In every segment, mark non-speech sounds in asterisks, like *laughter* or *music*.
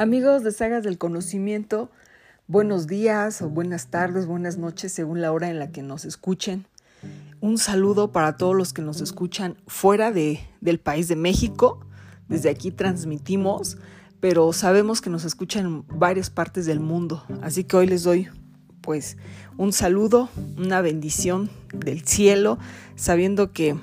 Amigos de Sagas del Conocimiento, buenos días o buenas tardes, buenas noches según la hora en la que nos escuchen. Un saludo para todos los que nos escuchan fuera de, del país de México. Desde aquí transmitimos, pero sabemos que nos escuchan en varias partes del mundo. Así que hoy les doy pues un saludo, una bendición del cielo, sabiendo que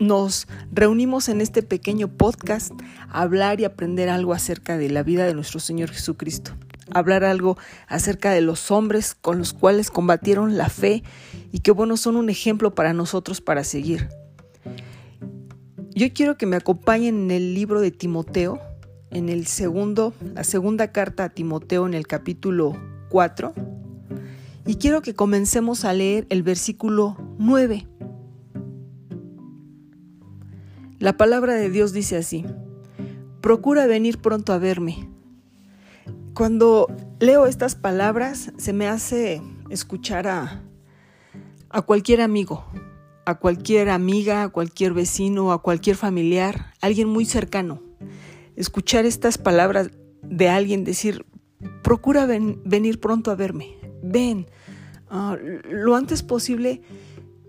nos reunimos en este pequeño podcast a hablar y aprender algo acerca de la vida de nuestro Señor Jesucristo. Hablar algo acerca de los hombres con los cuales combatieron la fe y que bueno son un ejemplo para nosotros para seguir. Yo quiero que me acompañen en el libro de Timoteo, en el segundo, la segunda carta a Timoteo en el capítulo 4. Y quiero que comencemos a leer el versículo 9 La palabra de Dios dice así, procura venir pronto a verme. Cuando leo estas palabras se me hace escuchar a, a cualquier amigo, a cualquier amiga, a cualquier vecino, a cualquier familiar, alguien muy cercano. Escuchar estas palabras de alguien decir, procura venir pronto a verme, ven, ah, lo antes posible,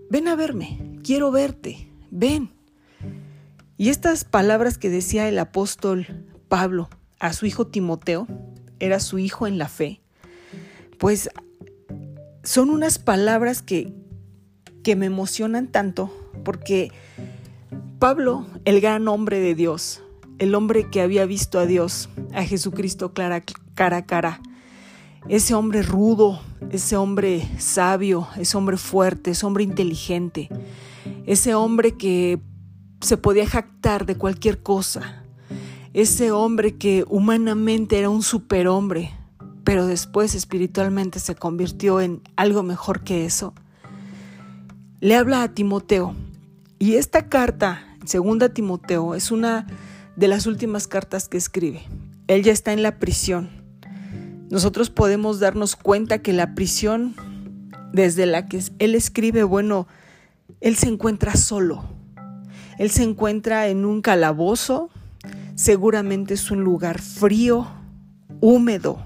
ven a verme, quiero verte, ven. Y estas palabras que decía el apóstol Pablo a su hijo Timoteo, era su hijo en la fe, pues son unas palabras que, que me emocionan tanto porque Pablo, el gran hombre de Dios, el hombre que había visto a Dios, a Jesucristo cara, cara a cara, ese hombre rudo, ese hombre sabio, ese hombre fuerte, ese hombre inteligente, ese hombre que se podía jactar de cualquier cosa. Ese hombre que humanamente era un superhombre, pero después espiritualmente se convirtió en algo mejor que eso. Le habla a Timoteo. Y esta carta, segunda Timoteo, es una de las últimas cartas que escribe. Él ya está en la prisión. Nosotros podemos darnos cuenta que la prisión desde la que él escribe, bueno, él se encuentra solo él se encuentra en un calabozo, seguramente es un lugar frío, húmedo.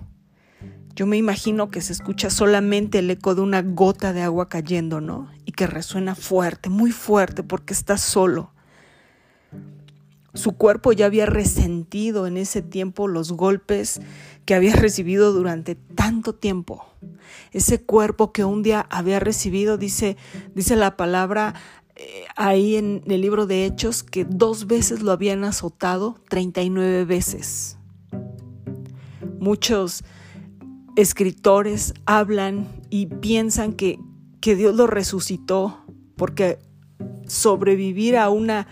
Yo me imagino que se escucha solamente el eco de una gota de agua cayendo, ¿no? Y que resuena fuerte, muy fuerte, porque está solo. Su cuerpo ya había resentido en ese tiempo los golpes que había recibido durante tanto tiempo. Ese cuerpo que un día había recibido, dice, dice la palabra, ahí en el libro de Hechos que dos veces lo habían azotado, 39 veces. Muchos escritores hablan y piensan que, que Dios lo resucitó porque sobrevivir a una,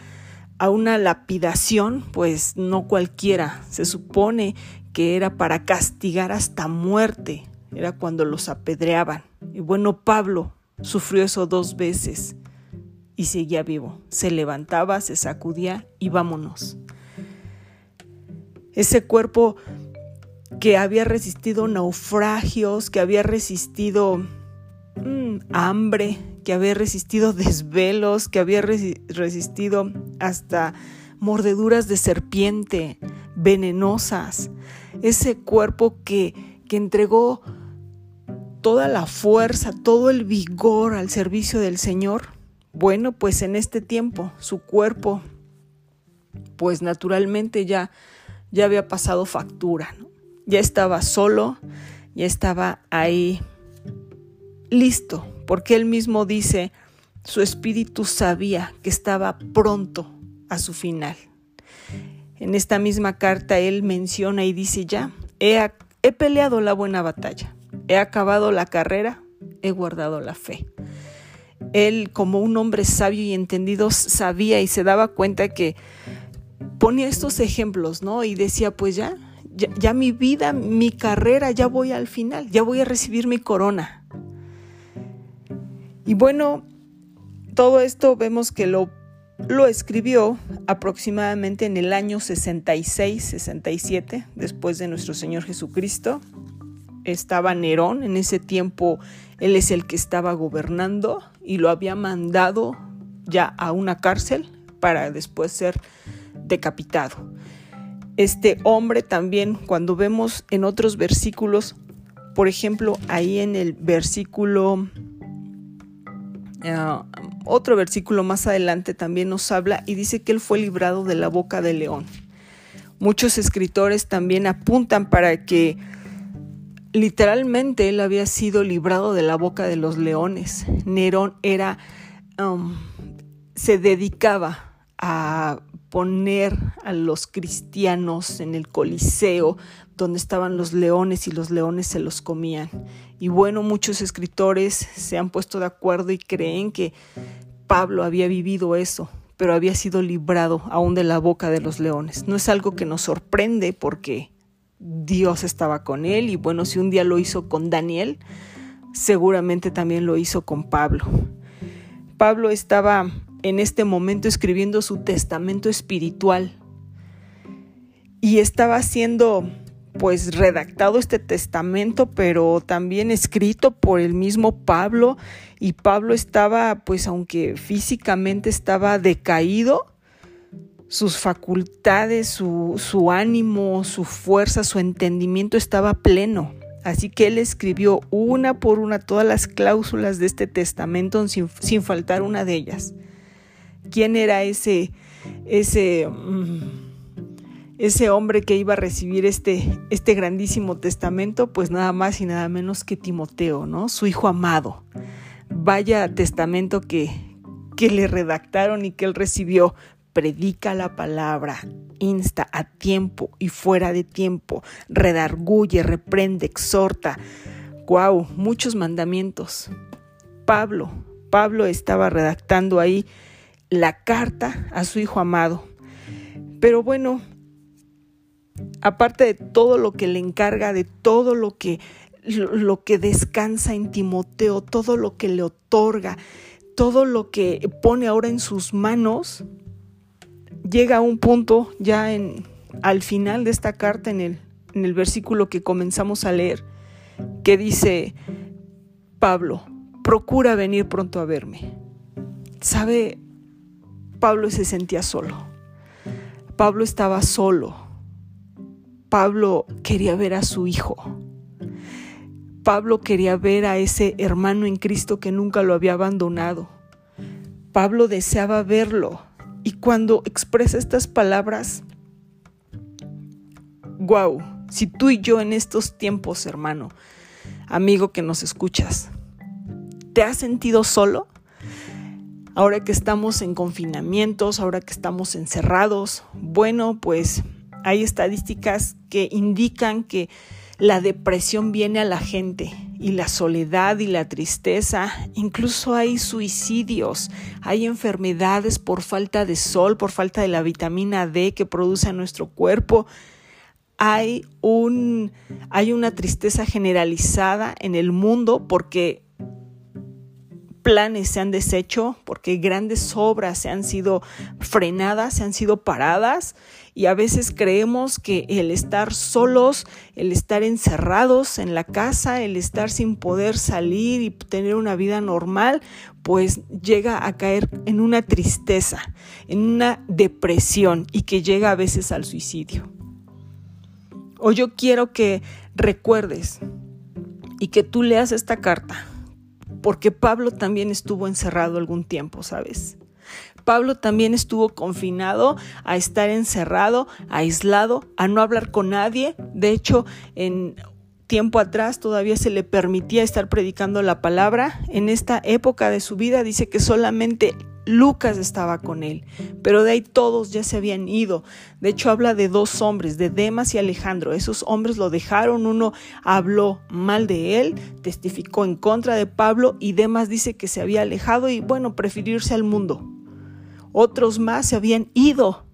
a una lapidación, pues no cualquiera. Se supone que era para castigar hasta muerte, era cuando los apedreaban. Y bueno, Pablo sufrió eso dos veces y seguía vivo. Se levantaba, se sacudía y vámonos. Ese cuerpo que había resistido naufragios, que había resistido mm, hambre, que había resistido *laughs* desvelos, que había resistido hasta mordeduras de serpiente venenosas. Ese cuerpo que, que entregó toda la fuerza, todo el vigor al servicio del Señor, bueno, pues en este tiempo su cuerpo, pues naturalmente ya, ya había pasado factura, ya estaba solo, ya estaba ahí listo, porque él mismo dice, su espíritu sabía que estaba pronto a su final. En esta misma carta él menciona y dice ya, he, he peleado la buena batalla, he acabado la carrera, he guardado la fe él como un hombre sabio y entendido sabía y se daba cuenta que ponía estos ejemplos, ¿no? Y decía, pues ya, ya, mi vida, mi carrera, ya voy al final, ya voy a recibir mi corona. Y bueno, todo esto vemos que lo, lo escribió aproximadamente en el año 66, 67, después de nuestro Señor Jesucristo. Estaba Nerón, en ese tiempo él es el que estaba gobernando y lo había mandado ya a una cárcel para después ser decapitado. este hombre también, cuando vemos en otros versículos, por ejemplo, ahí en el versículo, uh, otro versículo más adelante también nos habla y dice que él fue librado de la boca del león. Muchos escritores también apuntan para que literalmente él había sido librado de la boca de los leones. Nerón era, um, se dedicaba a poner a los cristianos en el Coliseo, donde estaban los leones y los leones se los comían. Y bueno, muchos escritores se han puesto de acuerdo y creen que Pablo había vivido eso, pero había sido librado aún de la boca de los leones. No es algo que nos sorprende porque Dios estaba con él y bueno, si un día lo hizo con Daniel, seguramente también lo hizo con Pablo. Pablo estaba en este momento escribiendo su testamento espiritual y estaba haciendo pues redactado este testamento, pero también escrito por el mismo Pablo y Pablo estaba pues aunque físicamente estaba decaído, sus facultades, su, ánimo, su fuerza, su entendimiento estaba pleno. Así que él escribió una por una todas las cláusulas de este testamento sin, sin faltar una de ellas. ¿Quién era ese, ese, mm, ese hombre que iba a recibir este, este grandísimo testamento? Pues nada más y nada menos que Timoteo, ¿no? Su hijo amado. Vaya testamento que, que le redactaron y que él recibió predica la palabra, insta a tiempo y fuera de tiempo, redarguye, reprende, exhorta. ¡Guau! Muchos mandamientos. Pablo, Pablo estaba redactando ahí la carta a su hijo amado. Pero bueno, aparte de todo lo que le encarga, de todo lo que, lo que descansa en Timoteo, todo lo que le otorga, todo lo que pone ahora en sus manos, llega a un punto ya en, al final de esta carta, en el, en el versículo que comenzamos a leer, que dice, Pablo, procura venir pronto a verme. ¿Sabe? Pablo se sentía solo. Pablo estaba solo. Pablo quería ver a su hijo. Pablo quería ver a ese hermano en Cristo que nunca lo había abandonado. Pablo deseaba verlo y cuando expresa estas palabras, wow, si tú y yo en estos tiempos, hermano, amigo que nos escuchas, ¿te has sentido solo? Ahora que estamos en confinamientos, ahora que estamos encerrados, bueno, pues hay estadísticas que indican que la depresión viene a la gente y la soledad y la tristeza, incluso hay suicidios, hay enfermedades por falta de sol, por falta de la vitamina D que produce nuestro cuerpo. Hay un hay una tristeza generalizada en el mundo porque planes se han deshecho, porque grandes obras se han sido frenadas, se han sido paradas y a veces creemos que el estar solos, el estar encerrados en la casa, el estar sin poder salir y tener una vida normal, pues llega a caer en una tristeza, en una depresión y que llega a veces al suicidio. O yo quiero que recuerdes y que tú leas esta carta, porque Pablo también estuvo encerrado algún tiempo, ¿sabes? Pablo también estuvo confinado a estar encerrado, aislado, a no hablar con nadie. De hecho, en tiempo atrás todavía se le permitía estar predicando la palabra. En esta época de su vida dice que solamente Lucas estaba con él, pero de ahí todos ya se habían ido. De hecho, habla de dos hombres, de Demas y Alejandro. Esos hombres lo dejaron, uno habló mal de él, testificó en contra de Pablo y Demas dice que se había alejado y bueno, prefirió irse al mundo. Otros más se habían ido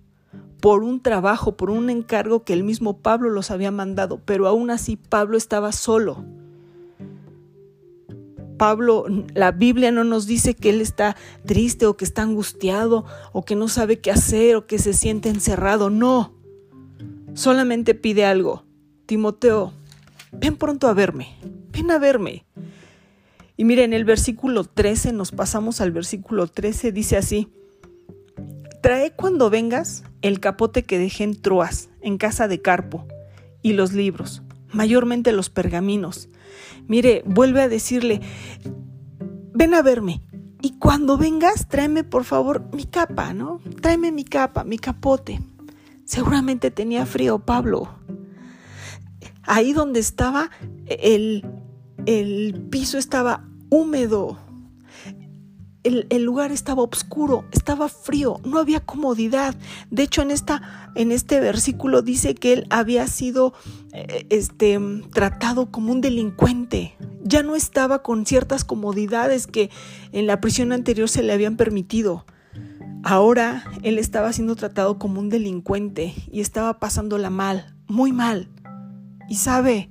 por un trabajo, por un encargo que el mismo Pablo los había mandado, pero aún así Pablo estaba solo. Pablo, la Biblia no nos dice que él está triste o que está angustiado o que no sabe qué hacer o que se siente encerrado. No. Solamente pide algo. Timoteo, ven pronto a verme. Ven a verme. Y miren, en el versículo 13, nos pasamos al versículo 13, dice así. Trae cuando vengas el capote que dejé en Troas, en casa de Carpo, y los libros, mayormente los pergaminos. Mire, vuelve a decirle, ven a verme. Y cuando vengas, tráeme por favor mi capa, ¿no? Tráeme mi capa, mi capote. Seguramente tenía frío Pablo. Ahí donde estaba, el, el piso estaba húmedo. El, lugar estaba oscuro, estaba frío, no había comodidad. De hecho, en, esta, en este versículo dice que él había sido eh, este, tratado como un delincuente. Ya no estaba con ciertas comodidades que en la prisión anterior se le habían permitido. Ahora él estaba siendo tratado como un delincuente y estaba pasándola mal, muy mal. Y sabe,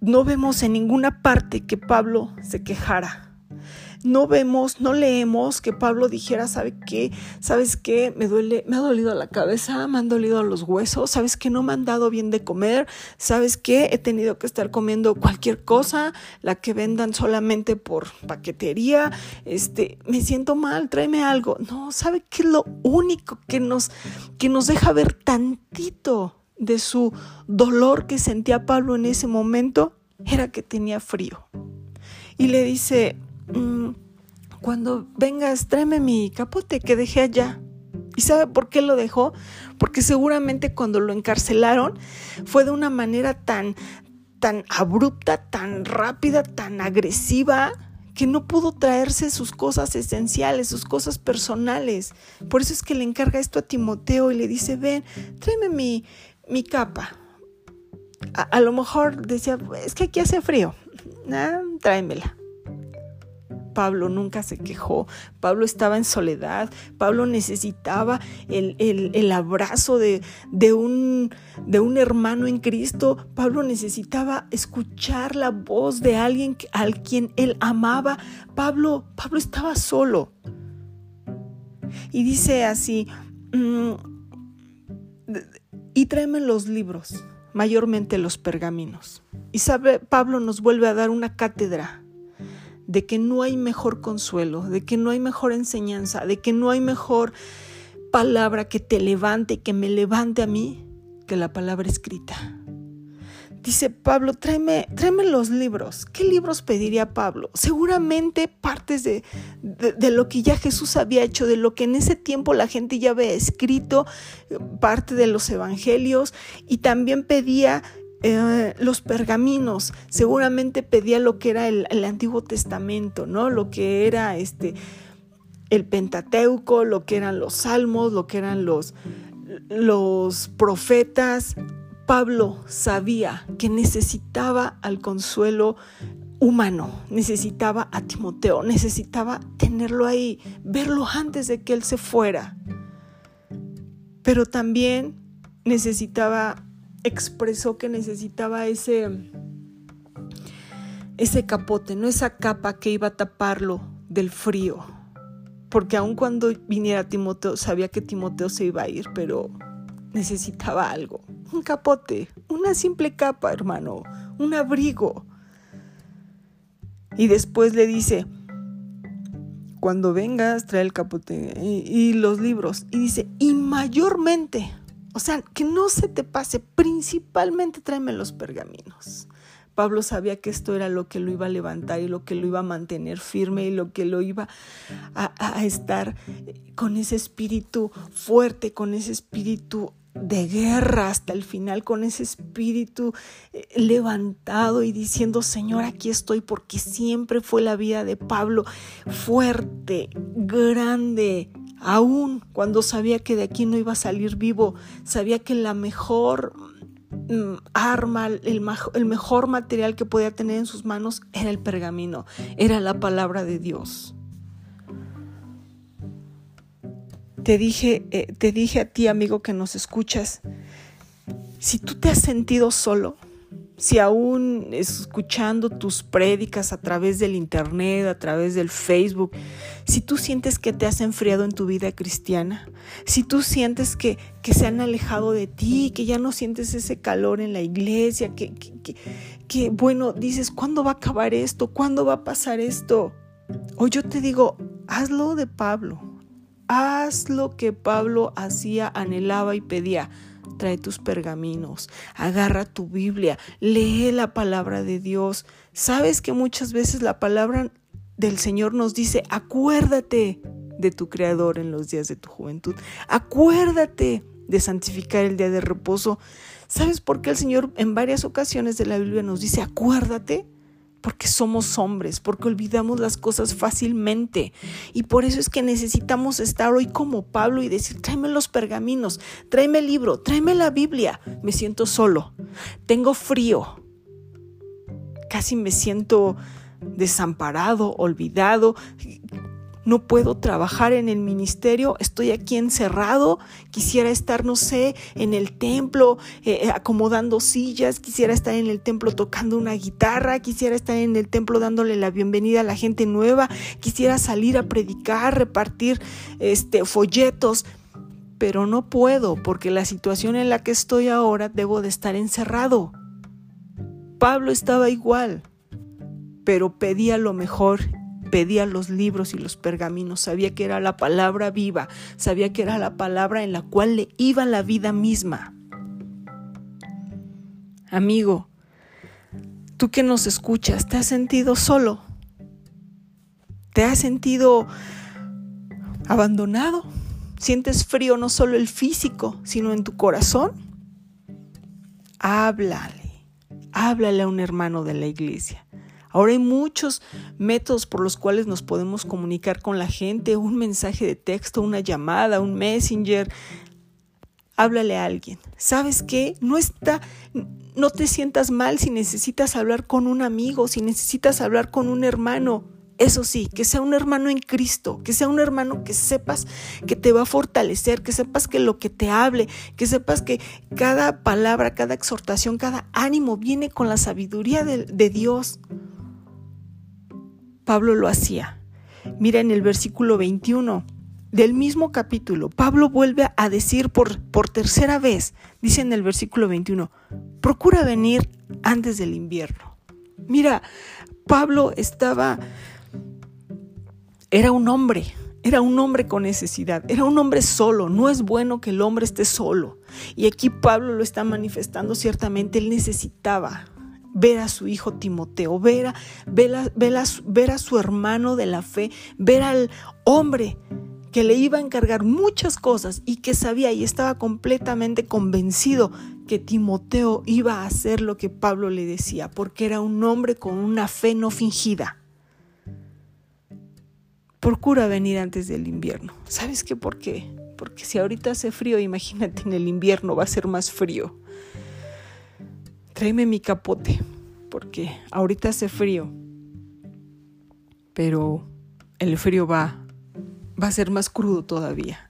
no vemos en ninguna parte que Pablo se quejara. No vemos, no leemos que Pablo dijera, ¿sabe qué? ¿Sabes qué? Me duele, me ha dolido la cabeza, me han dolido los huesos, ¿sabes qué? No me han dado bien de comer, ¿sabes qué? He tenido que estar comiendo cualquier cosa, la que vendan solamente por paquetería, este, me siento mal, tráeme algo. No, ¿sabe qué lo único que nos, que nos deja ver tantito de su dolor que sentía Pablo en ese momento? Era que tenía frío. Y le dice, cuando vengas, tráeme mi capote que dejé allá. ¿Y sabe por qué lo dejó? Porque seguramente cuando lo encarcelaron fue de una manera tan, tan abrupta, tan rápida, tan agresiva, que no pudo traerse sus cosas esenciales, sus cosas personales. Por eso es que le encarga esto a Timoteo y le dice, ven, tráeme mi, mi capa. A, lo mejor decía, es que aquí hace frío. *laughs* Ah, tráemela. Pablo nunca se quejó, Pablo estaba en soledad, Pablo necesitaba el, abrazo de, de, un, de un hermano en Cristo, Pablo necesitaba escuchar la voz de alguien al quien él amaba, Pablo, Pablo estaba solo. Y dice así, mm, y tráeme los libros, mayormente los pergaminos. Y sabe, Pablo nos vuelve a dar una cátedra de que no hay mejor consuelo, de que no hay mejor enseñanza, de que no hay mejor palabra que te levante, que me levante a mí, que la palabra escrita. Dice Pablo, tráeme, tráeme los libros. ¿Qué libros pediría Pablo? Seguramente partes de, de, lo que ya Jesús había hecho, de lo que en ese tiempo la gente ya había escrito, parte de los evangelios, y también pedía eh, los pergaminos, seguramente pedía lo que era el, Antiguo Testamento, ¿no? Lo que era este el Pentateuco, lo que eran los salmos, lo que eran los, los profetas. Pablo sabía que necesitaba al consuelo humano, necesitaba a Timoteo, necesitaba tenerlo ahí, verlo antes de que él se fuera. Pero también necesitaba expresó que necesitaba ese, ese capote, no esa capa que iba a taparlo del frío. Porque aun cuando viniera Timoteo, sabía que Timoteo se iba a ir, pero necesitaba algo. Un capote, una simple capa, hermano, un abrigo. Y después le dice, cuando vengas, trae el capote y, y los libros. Y dice, y mayormente o sea, que no se te pase, principalmente tráeme los pergaminos. Pablo sabía que esto era lo que lo iba a levantar y lo que lo iba a mantener firme y lo que lo iba a, estar con ese espíritu fuerte, con ese espíritu de guerra hasta el final, con ese espíritu eh, levantado y diciendo, Señor, aquí estoy, porque siempre fue la vida de Pablo fuerte, grande, Aún cuando sabía que de aquí no iba a salir vivo, sabía que la mejor mm, arma, el, mejor material que podía tener en sus manos era el pergamino, era la palabra de Dios. Te dije, eh, te dije a ti, amigo, que nos escuchas, si tú te has sentido solo, si aún escuchando tus prédicas a través del internet, a través del Facebook, si tú sientes que te has enfriado en tu vida cristiana, si tú sientes que, que se han alejado de ti, que ya no sientes ese calor en la iglesia, que, que, que, bueno, dices, ¿cuándo va a acabar esto? ¿Cuándo va a pasar esto? O yo te digo, hazlo de Pablo, haz lo que Pablo hacía, anhelaba y pedía. Trae tus pergaminos, agarra tu Biblia, lee la palabra de Dios. Sabes que muchas veces la palabra del Señor nos dice, acuérdate de tu Creador en los días de tu juventud, acuérdate de santificar el día de reposo. ¿Sabes por qué el Señor en varias ocasiones de la Biblia nos dice, acuérdate? Porque somos hombres, porque olvidamos las cosas fácilmente. Y por eso es que necesitamos estar hoy como Pablo y decir, tráeme los pergaminos, tráeme el libro, tráeme la Biblia. Me siento solo, tengo frío, casi me siento desamparado, olvidado no puedo trabajar en el ministerio, estoy aquí encerrado, quisiera estar, no sé, en el templo eh, eh, acomodando sillas, quisiera estar en el templo tocando una guitarra, quisiera estar en el templo dándole la bienvenida a la gente nueva, quisiera salir a predicar, repartir este, folletos, pero no puedo porque la situación en la que estoy ahora debo de estar encerrado. Pablo estaba igual, pero pedía lo mejor pedía los libros y los pergaminos, sabía que era la palabra viva, sabía que era la palabra en la cual le iba la vida misma. Amigo, tú que nos escuchas, ¿te has sentido solo? ¿Te has sentido abandonado? ¿Sientes frío no solo el físico, sino en tu corazón? Háblale, háblale a un hermano de la iglesia. Ahora hay muchos métodos por los cuales nos podemos comunicar con la gente, un mensaje de texto, una llamada, un messenger. Háblale a alguien. ¿Sabes qué? No está no te sientas mal si necesitas hablar con un amigo, si necesitas hablar con un hermano. Eso sí, que sea un hermano en Cristo, que sea un hermano que sepas que te va a fortalecer, que sepas que lo que te hable, que sepas que cada palabra, cada exhortación, cada ánimo viene con la sabiduría de, de Dios. Pablo lo hacía. Mira en el versículo 21 del mismo capítulo, Pablo vuelve a decir por, por tercera vez, dice en el versículo 21, procura venir antes del invierno. Mira, Pablo estaba, era un hombre, era un hombre con necesidad, era un hombre solo, no es bueno que el hombre esté solo. Y aquí Pablo lo está manifestando ciertamente, él necesitaba ver a su hijo Timoteo, ver a, ver, a, su hermano de la fe, ver al hombre que le iba a encargar muchas cosas y que sabía y estaba completamente convencido que Timoteo iba a hacer lo que Pablo le decía, porque era un hombre con una fe no fingida. Procura venir antes del invierno. ¿Sabes qué? ¿Por qué? Porque si ahorita hace frío, imagínate en el invierno va a ser más frío tráeme mi capote, porque ahorita hace frío, pero el frío va, va a ser más crudo todavía.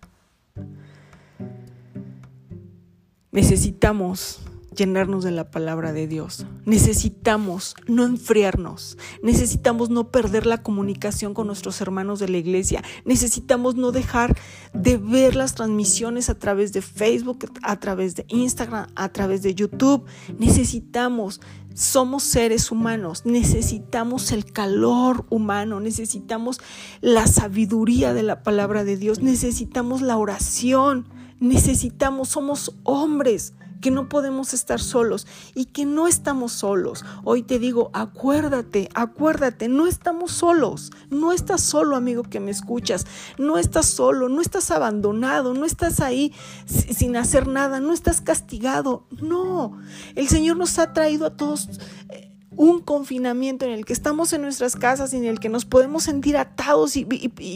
Necesitamos llenarnos de la palabra de Dios. Necesitamos no enfriarnos. Necesitamos no perder la comunicación con nuestros hermanos de la iglesia. Necesitamos no dejar de ver las transmisiones a través de Facebook, a través de Instagram, a través de YouTube. Necesitamos somos seres humanos, necesitamos el calor humano, necesitamos la sabiduría de la palabra de Dios, necesitamos la oración, necesitamos, somos hombres, que no podemos estar solos y que no estamos solos. Hoy te digo, acuérdate, acuérdate, no estamos solos, no estás solo amigo que me escuchas, no estás solo, no estás abandonado, no estás ahí sin hacer nada, no estás castigado, no, el Señor nos ha traído a todos eh, un confinamiento en el que estamos en nuestras casas, en el que nos podemos sentir atados y,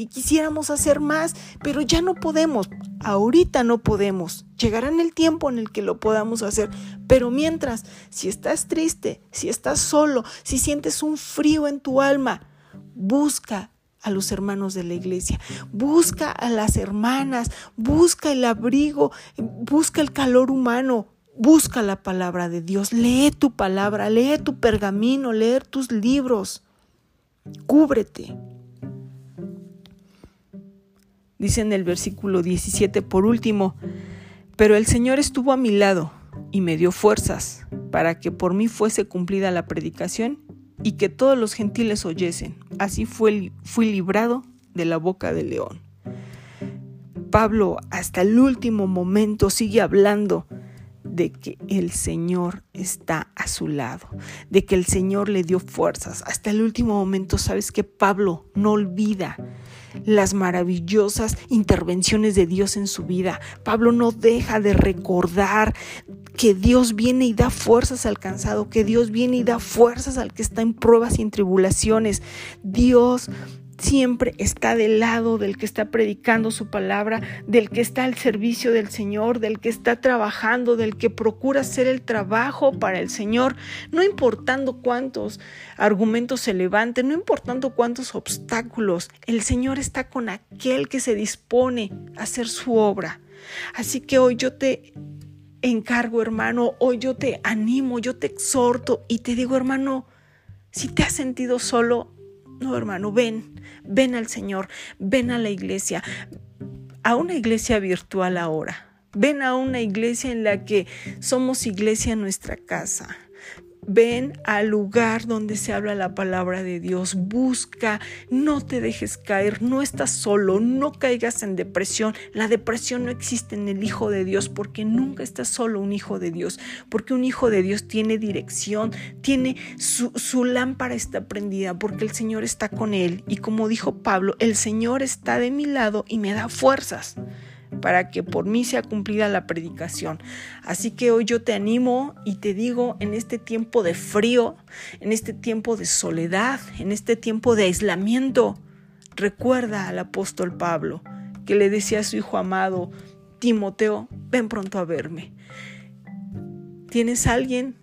quisiéramos hacer más, pero ya no podemos, ahorita no podemos. Llegará el tiempo en el que lo podamos hacer, pero mientras, si estás triste, si estás solo, si sientes un frío en tu alma, busca a los hermanos de la iglesia, busca a las hermanas, busca el abrigo, busca el calor humano, Busca la palabra de Dios, lee tu palabra, lee tu pergamino, lee tus libros. Cúbrete. Dice en el versículo 17 por último, pero el Señor estuvo a mi lado y me dio fuerzas para que por mí fuese cumplida la predicación y que todos los gentiles oyesen. Así fue, fui librado de la boca del león. Pablo hasta el último momento sigue hablando de que el Señor está a su lado, de que el Señor le dio fuerzas. Hasta el último momento, sabes que Pablo no olvida las maravillosas intervenciones de Dios en su vida. Pablo no deja de recordar que Dios viene y da fuerzas al cansado, que Dios viene y da fuerzas al que está en pruebas y en tribulaciones. Dios siempre está del lado del que está predicando su palabra, del que está al servicio del Señor, del que está trabajando, del que procura hacer el trabajo para el Señor, no importando cuántos argumentos se levanten, no importando cuántos obstáculos, el Señor está con aquel que se dispone a hacer su obra. Así que hoy yo te encargo, hermano, hoy yo te animo, yo te exhorto y te digo, hermano, si te has sentido solo, no, hermano, ven, ven al Señor, ven a la iglesia, a una iglesia virtual ahora. Ven a una iglesia en la que somos iglesia en nuestra casa. Ven al lugar donde se habla la palabra de Dios, busca, no te dejes caer, no estás solo, no caigas en depresión. La depresión no existe en el Hijo de Dios porque nunca estás solo un Hijo de Dios, porque un Hijo de Dios tiene dirección, tiene su, su lámpara está prendida porque el Señor está con él. Y como dijo Pablo, el Señor está de mi lado y me da fuerzas para que por mí sea cumplida la predicación. Así que hoy yo te animo y te digo, en este tiempo de frío, en este tiempo de soledad, en este tiempo de aislamiento, recuerda al apóstol Pablo que le decía a su hijo amado, Timoteo, ven pronto a verme. ¿Tienes alguien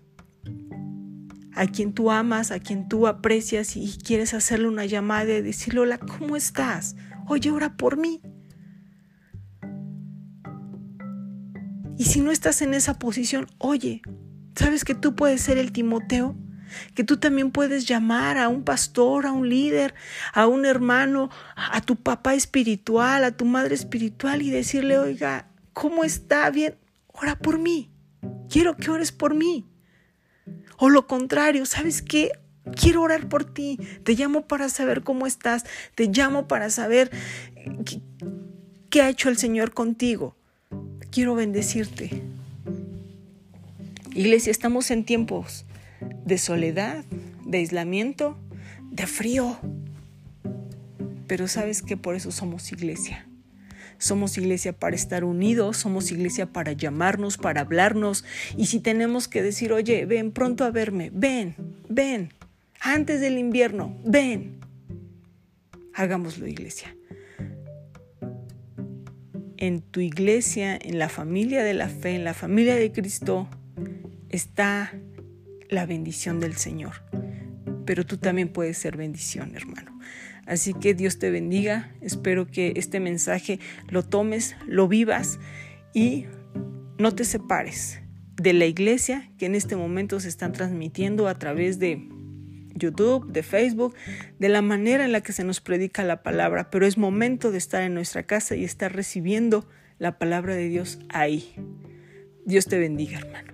a quien tú amas, a quien tú aprecias y quieres hacerle una llamada y decirle, hola, ¿cómo estás? Oye, ora por mí. Y si no estás en esa posición, oye, ¿sabes que tú puedes ser el Timoteo? Que tú también puedes llamar a un pastor, a un líder, a un hermano, a tu papá espiritual, a tu madre espiritual y decirle, oiga, ¿cómo está? Bien, ora por mí. Quiero que ores por mí. O lo contrario, ¿sabes qué? Quiero orar por ti. Te llamo para saber cómo estás. Te llamo para saber qué, qué ha hecho el Señor contigo quiero bendecirte. Iglesia, estamos en tiempos de soledad, de aislamiento, de frío. Pero sabes que por eso somos iglesia. Somos iglesia para estar unidos, somos iglesia para llamarnos, para hablarnos. Y si tenemos que decir, oye, ven pronto a verme, ven, ven, antes del invierno, ven. Hagámoslo, iglesia en tu iglesia, en la familia de la fe, en la familia de Cristo, está la bendición del Señor. Pero tú también puedes ser bendición, hermano. Así que Dios te bendiga. Espero que este mensaje lo tomes, lo vivas y no te separes de la iglesia que en este momento se están transmitiendo a través de YouTube, de Facebook, de la manera en la que se nos predica la palabra, pero es momento de estar en nuestra casa y estar recibiendo la palabra de Dios ahí. Dios te bendiga, hermano.